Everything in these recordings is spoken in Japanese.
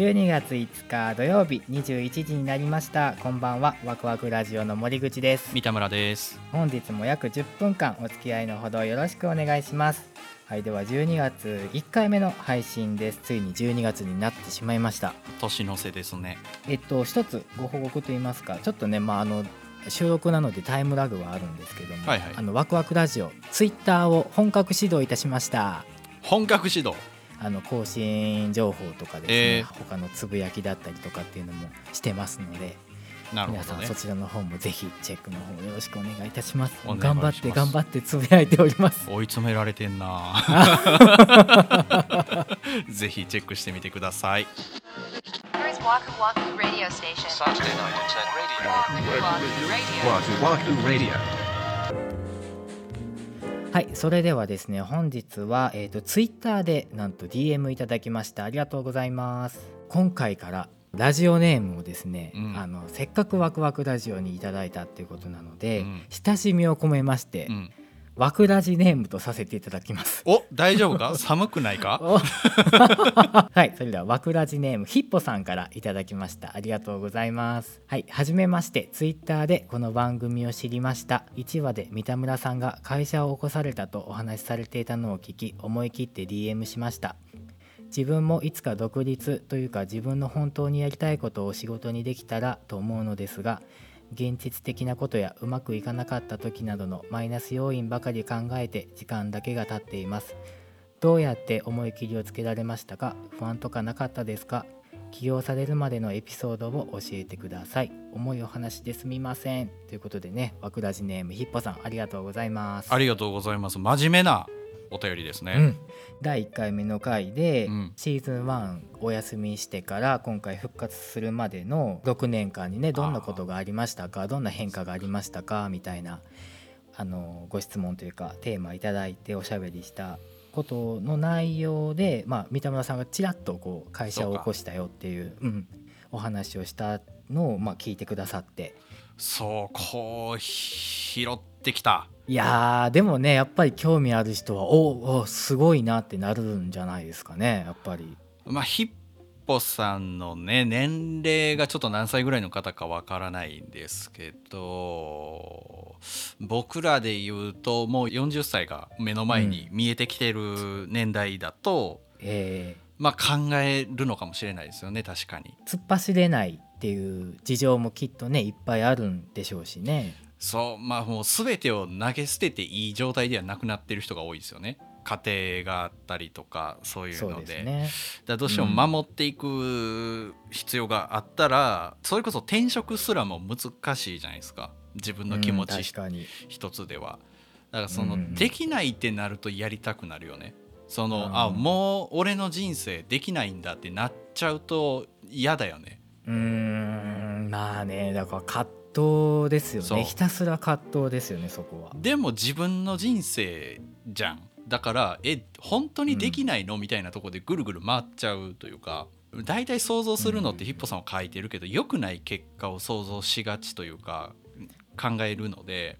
12月5日土曜日21時になりました。こんばんは。ワクワクラジオの森口です。三田村です。本日も約10分間お付き合いのほどよろしくお願いします。はいでは12月1回目の配信です。ついに12月になってしまいました。年の瀬ですね。えっと一つご報告といいますか。ちょっとねまああの収録なのでタイムラグはあるんですけども、はいはいあのワクワクラジオツイッターを本格始動いたしました本格指導あの更新情報とかですね、えー。他のつぶやきだったりとかっていうのもしてますのでなるほどね。皆さんそちらの方もぜひチェックの方よろしくお願いいたします。頑張って頑張ってつぶやいております。追い詰められてんな。ぜひチェックしてみてくださいはいそれではですね本日は、えー、とツイッターでなんと DM いただきました。ありがとうございます。今回からラジオネームをですね、うん。あのせっかくワクワクラジオにいただいたっていうことなので、うん。親しみを込めまして、うんワクラジネームとさせていただきます。お大丈夫か？寒くないか？お。はいそれではわくらじネームヒッポさんからいただきました。ありがとうございます。はいはじめまして。ツイッターでこの番組を知りました。1話で三田村さんが会社を起こされたとお話しされていたのを聞き思い切って DM しました。自分もいつか独立というか自分の本当にやりたいことを仕事にできたらと思うのですが現実的なことやうまくいかなかった時などのマイナス要因ばかり考えて時間だけが経っています。どうやって思い切りをつけられましたか？不安とかなかったですか？起業されるまでのエピソードを教えてください。重いお話ですみません。ということでねわくらじネームヒッポさんありがとうございます。ありがとうございます。真面目なお便りですね、うん、第1回目の回で、うん。シーズン1お休みしてから今回復活するまでの6年間にねどんなことがありましたかどんな変化がありましたかみたいなあのご質問というかテーマいただいておしゃべりしたことの内容で、まあ、三田村さんがちらっとこう会社を起こしたよっていううん、お話をしたのを、まあ、聞いてくださって。そうこう拾ってきたいやーでもねやっぱり興味ある人はおおすごいなってなるんじゃないですかねやっぱり。まあヒッポさんのね年齢がちょっと何歳ぐらいの方かわからないんですけど僕らで言うともう40歳が目の前に見えてきてる年代だと、えまあ考えるのかもしれないですよね確かに。ー突っ走れないっていう事情もきっとねいっぱいあるんでしょうしね。そうまあもう全てを投げ捨てていい状態ではなくなってる人が多いですよね。家庭があったりとかそういうのでね。だどうしても守っていく必要があったら、それこそ転職すらも難しいじゃないですか自分の気持うんち。一つでは。だからその、うんできないってなるとやりたくなるよね。その、うんあもう俺の人生できないんだってなっちゃうと嫌だよね。うーんまあねだから葛藤ですよね。ひたすら葛藤ですよねそこは。でも自分の人生じゃん。だからえ本当にできないの、みたいなところでぐるぐる回っちゃうというか大体想像するのってヒッポさんは書いてるけど良くない結果を想像しがちというか考えるので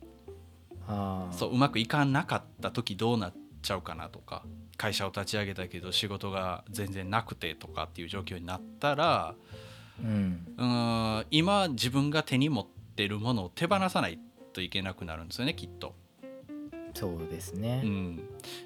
そううまくいかなかった時どうなっちゃうかなとか会社を立ち上げたけど仕事が全然なくてとかっていう状況になったらうん。ん今自分が手に持ってるものを手放さないといけなくなるんですよねきっと。そうですね。うん、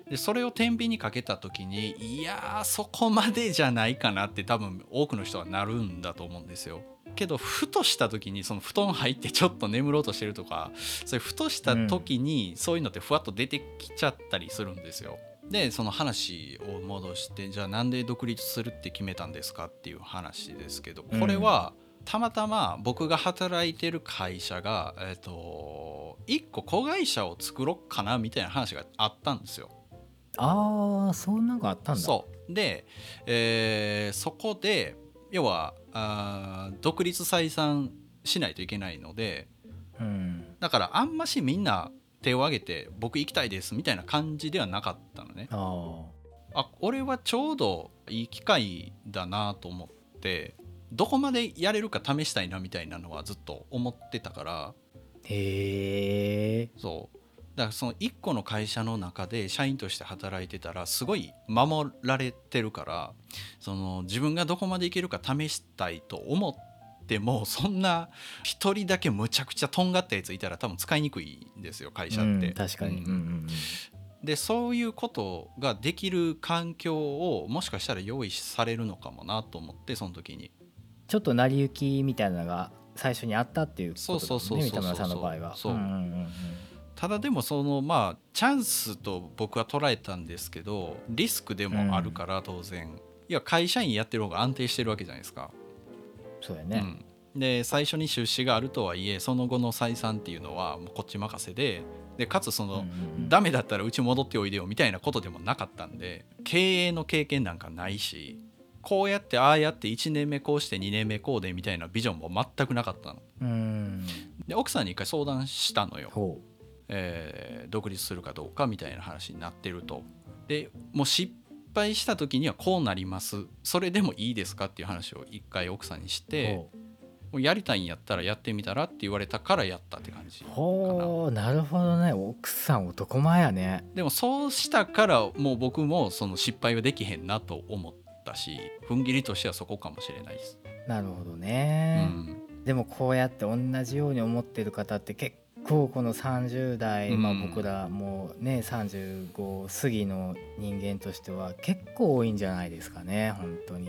でそれを天秤にかけた時にいやーそこまでじゃないかなって多分多くの人はなるんだと思うんですよ。けどふとした時にその布団入ってちょっと眠ろうとしてるとかそれふとした時にそういうのってふわっと出てきちゃったりするんですよ。でその話を戻してじゃあなんで独立するって決めたんですかっていう話ですけどこれはたまたま僕が働いてる会社が、えっと1個子会社を作ろっかなみたいな話があったんですよ。ああそんなのがあったんだ。そうで、えーそこで要はあー独立採算しないといけないのでうんだからあんましみんな手を挙げて僕行きたいですみたいな感じではなかったのね。ああこれはちょうどいい機会だなと思ってどこまでやれるか試したいなみたいなのはずっと思ってたから。ーへえ。そう。だからその1個の会社の中で社員として働いてたらすごい守られてるからその自分がどこまでいけるか試したいと思ってもそんな一人だけむちゃくちゃとんがったやついたら多分使いにくいんですよ会社って。うん確かに、うんうんうん。でそういうことができる環境をもしかしたら用意されるのかもなと思ってその時にちょっと成り行きみたいなのが最初にあったっていうことそうそうそうそうね三田村さんの場合は。そう。んんうんうん。ただでもそのまあチャンスと僕は捉えたんですけどリスクでもあるから当然、いや会社員やってる方が安定してるわけじゃないですか。そうやね。うん、で最初に出資があるとはいえその後の採算っていうのはもうこっち任せででかつその、うんうんうん。ダメだったらうち戻っておいでよみたいなことでもなかったんで経営の経験なんかないしこうやってああやって1年目こうして2年目こうでみたいなビジョンも全くなかったの。うん。で奥さんに一回相談したのよ。ほえー独立するかどうかみたいな話になってると。でもう失敗した時にはこうなります。それでもいいですかっていう話を一回奥さんにしうてほもうやりたいんやったらやってみたらって言われたからやったって感じうほうなるほどね。奥さん男前やね。でもそうしたからもう僕もその失敗はできへんなと思ったし踏ん切りとしてはそこかもしれないです、なるほどうね、ん、でもこうやって同じように思ってる方って結構この30代、まあ、うん。僕らもうね35過ぎの人間としては結構多いんじゃないですかね本当に。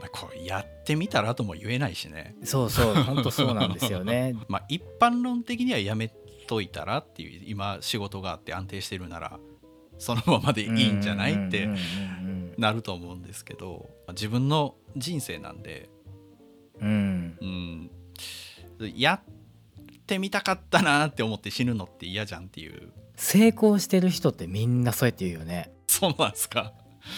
まあ、これやってみたらとも言えないしね。そうそう本当そうなんですよね。まあ一般論的にはやめといたらっていう今仕事があって安定してるならそのままでいいんじゃないってなると思うんですけど自分の人生なんで、うん。うん。うん、やってみたかったなって思って死ぬのって嫌じゃんっていう。成功してる人ってみんなそうやって言うよね。そうなんですか？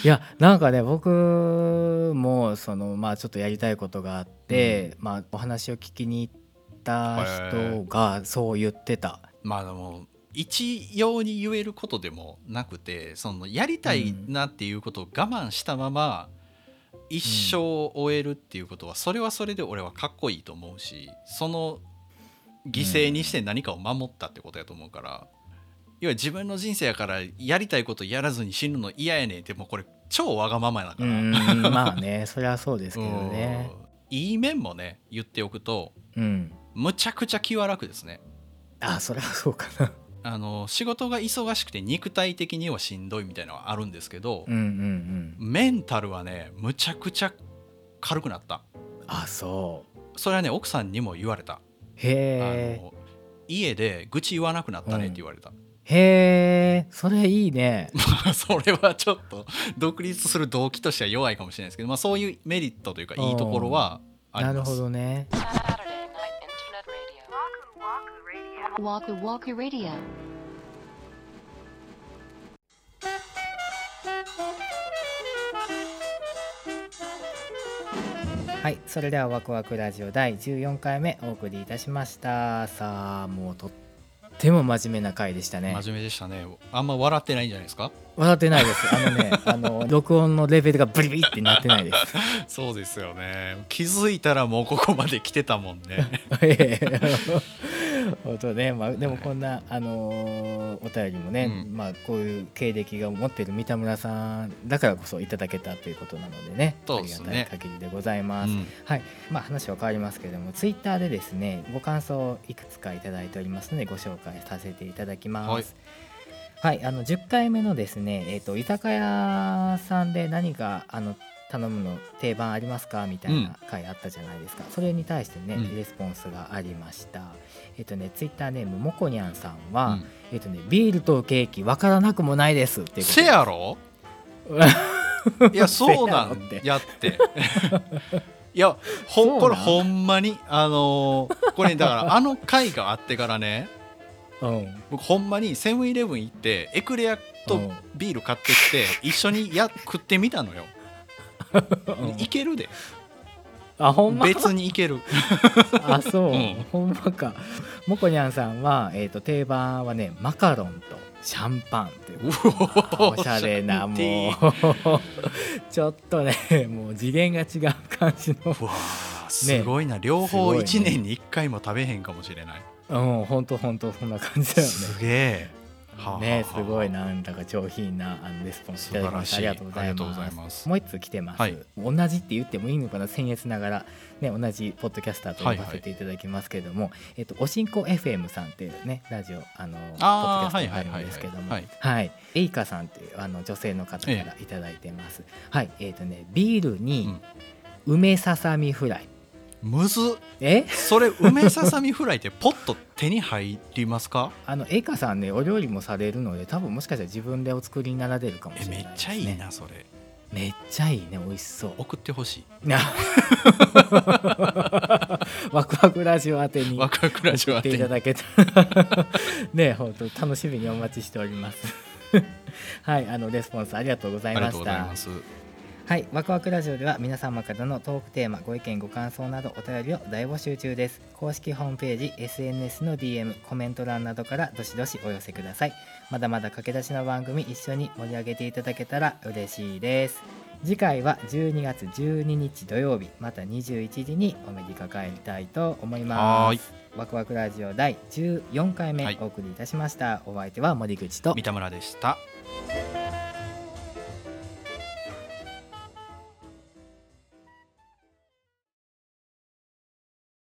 いやなんかね僕もそのまあちょっとやりたいことがあって、まあお話を聞きに行った人がそう言ってた。まあでも一様に言えることでもなくてそのやりたいなっていうことを我慢したまま一生を終えるっていうことはそれはそれで俺はかっこいいと思うしその犠牲にして何かを守ったってことやと思うから要は自分の人生やからやりたいことやらずに死ぬの嫌やねんってもうこれ超わがままだから。うんまあねそれはそうですけどね。うんいい面もね言っておくとうん。むちゃくちゃ気は楽ですねあそれはそうかな。あの仕事が忙しくて肉体的にはしんどいみたいなのはあるんですけど、うんうんうん。メンタルはねむちゃくちゃ軽くなったあそう。それはね奥さんにも言われた、へえ。家で愚痴言わなくなったねって言われた、へえそれいいね。それはちょっと独立する動機としては弱いかもしれないですけど、まあ、そういうメリットというかいいところはありなるますほどね。Waku Waku Radio. はいそれではワクワクラジオ第14回目お送りいたしました。さあもうとっても真面目な回でしたね。真面目でしたね。あんま笑ってないんじゃないですか？笑ってないです。あのねあの録音のレベルがブリブリってなってないです。そうですよね。気づいたらもうここまで来てたもんね。ええ本当ね、まあ、でもこんな、あのーお便りもね、うん。まあ、こういう経歴が持っている三田村さんだからこそいただけたということなのでね。そうですね。ありがたい限りでございます、うん。はい。まあ、話は変わりますけれどもツイッターでですねご感想をいくつかいただいておりますのでご紹介させていただきます。はい、あの10回目のですね、えー、と居酒屋さんで何かあの頼むの定番ありますか？みたいな回あったじゃないですか、それに対してね、うん。レスポンスがありました。えっ、とねツイッターネームもこにゃんさんは、うん。えっ、とねビールとケーキわからなくもないですっていうせやろ？いやそうなんやって。いやほこれほんまにあのーこれだから あの回があってからね。うん。僕ほんまにセブンイレブン行ってエクレアうとん。ビール買ってきて一緒にや食ってみたのよ。うん いけるで。あほんま？別にいける。あそう、うん。ほんまか。もこにゃんさんは、えー、と定番はねマカロンとシャンパンという。おおしゃれなもう。ちょっとねもう次元が違う感じの。うわーすごいな。両方すごいね。1年に1回も食べへんかもしれない。うん本当本当そんな感じだよね。すげえねすごいなんだか上品なあのレスポンスいただきましたありがとうございます。もう一つ来てます、はい。同じって言ってもいいのかな僭越ながらね同じポッドキャスターと呼ばせていただきますけれども、えっとおしんこ FM さんっていうねラジオあのポッドキャストがあるんですけども。はいはいエイカさんっていうあの女性の方からいただいてます、はい。えっ、とねビールに梅ささみフライ、むず。っえ？それ梅ささみフライってポッと手に入りますか？あのエイカさんねお料理もされるので多分もしかしたら自分でお作りになられるかもしえれないね、めっちゃいいなそれ。めっちゃいいね美味しそう。送ってほしい。な。ワクワクラジオ宛てにワクワクラジオ送っていただけた。ら ね本当楽しみにお待ちしております。はいあのレスポンスありがとうございました。とうございますはい、ワクワクラジオでは皆様からのトークテーマ、ご意見、ご感想などお便りを大募集中です。公式ホームページ、SNS の DM、コメント欄などからどしどしお寄せください。まだまだ駆け出しの番組一緒に盛り上げていただけたら嬉しいです。次回は12月12日土曜日、また21時にお目にかかりたいと思います。ワクワクラジオ第14回はい目お送りいたしました。お相手は森口と三田村でした